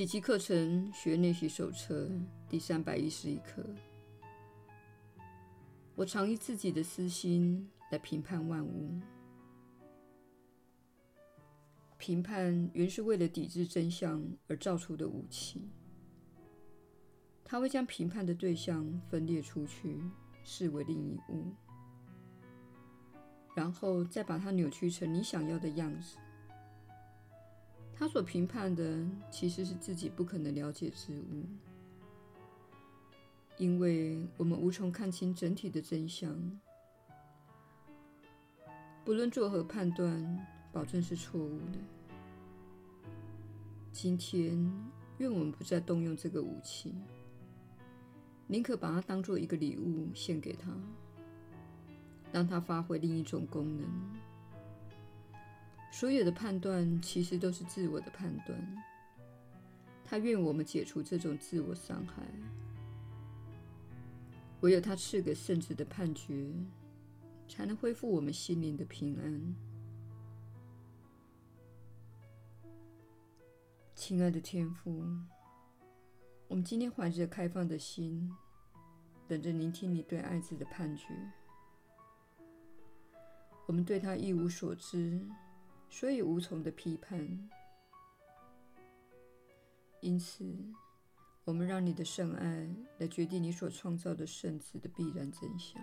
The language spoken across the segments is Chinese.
奇迹课程学练习手册第三百一十一课。我常以自己的私心来评判万物。评判原是为了抵制真相而造出的武器。它会将评判的对象分裂出去，视为另一物，然后再把它扭曲成你想要的样子。他所评判的其实是自己不可能了解之物，因为我们无从看清整体的真相。不论作何判断，保证是错误的。今天，愿我们不再动用这个武器，宁可把它当作一个礼物献给他，让它发挥另一种功能。所有的判断其实都是自我的判断。他愿我们解除这种自我伤害。唯有他赐给圣子的判决，才能恢复我们心灵的平安。亲爱的天父，我们今天怀着开放的心，等着聆听你对爱子的判决。我们对他一无所知。所以无从的批判，因此，我们让你的圣爱来决定你所创造的圣子的必然真相。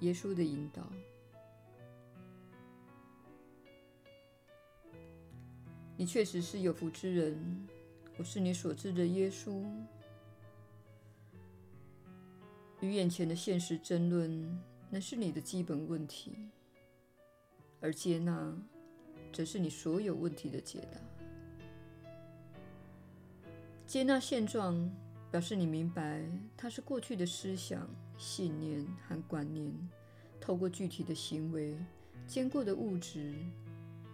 耶稣的引导，你确实是有福之人。我是你所知的耶稣。与眼前的现实争论。那是你的基本问题，而接纳则是你所有问题的解答。接纳现状，表示你明白它是过去的思想、信念和观念，透过具体的行为、坚固的物质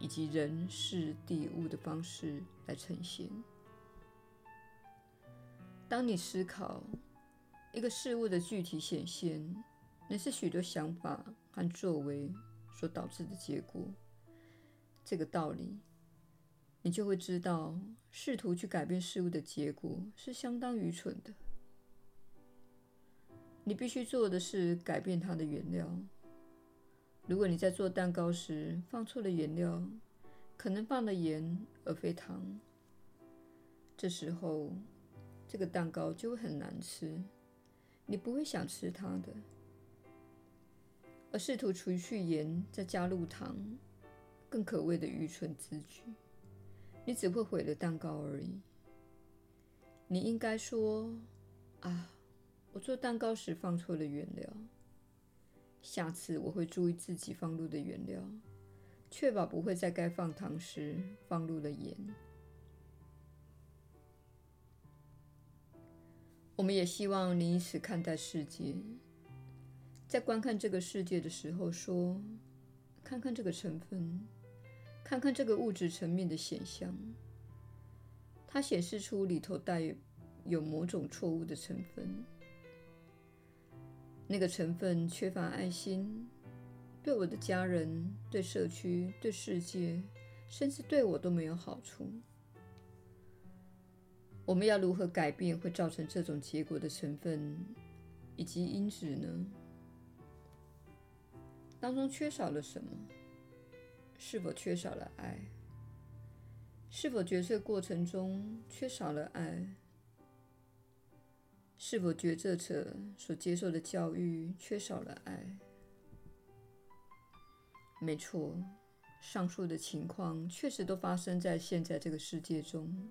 以及人事地物的方式来呈现。当你思考一个事物的具体显现，那是许多想法和作为所导致的结果。这个道理，你就会知道，试图去改变事物的结果是相当愚蠢的。你必须做的是改变它的原料。如果你在做蛋糕时放错了原料，可能放了盐而非糖，这时候这个蛋糕就会很难吃，你不会想吃它的。而试图除去盐，再加入糖，更可谓的愚蠢之举。你只会毁了蛋糕而已。你应该说：“啊，我做蛋糕时放错了原料。下次我会注意自己放入的原料，确保不会在该放糖时放入了盐。”我们也希望你以此看待世界。在观看这个世界的时候，说：“看看这个成分，看看这个物质层面的显象，它显示出里头带有某种错误的成分。那个成分缺乏爱心，对我的家人、对社区、对世界，甚至对我都没有好处。我们要如何改变会造成这种结果的成分以及因子呢？”当中缺少了什么？是否缺少了爱？是否决策过程中缺少了爱？是否决策者所接受的教育缺少了爱？没错，上述的情况确实都发生在现在这个世界中。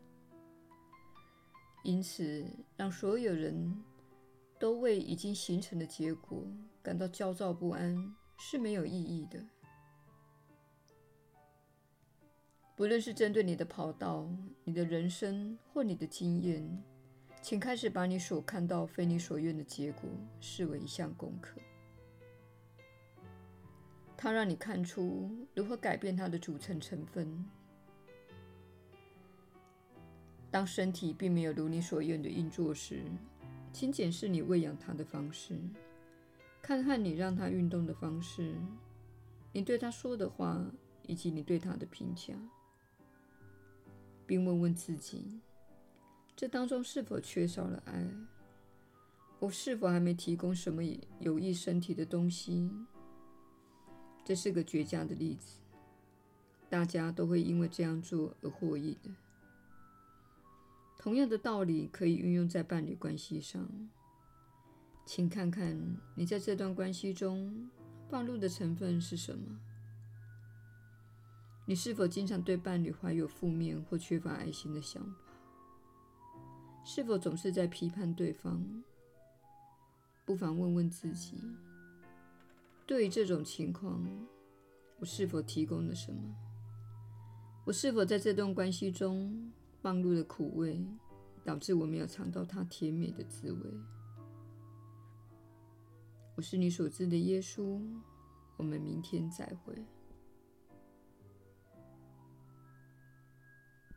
因此，让所有人都为已经形成的结果感到焦躁不安。是没有意义的。不论是针对你的跑道、你的人生或你的经验，请开始把你所看到非你所愿的结果视为一项功课。它让你看出如何改变它的组成成分。当身体并没有如你所愿的运作时，请检视你喂养它的方式。看看你让他运动的方式，你对他说的话，以及你对他的评价。并问问自己：这当中是否缺少了爱？我是否还没提供什么有益身体的东西？这是个绝佳的例子，大家都会因为这样做而获益的。同样的道理可以运用在伴侣关系上。请看看你在这段关系中暴露的成分是什么？你是否经常对伴侣怀有负面或缺乏爱心的想法？是否总是在批判对方？不妨问问自己：对于这种情况，我是否提供了什么？我是否在这段关系中暴露了苦味，导致我没有尝到它甜美的滋味？我是你所知的耶稣，我们明天再会。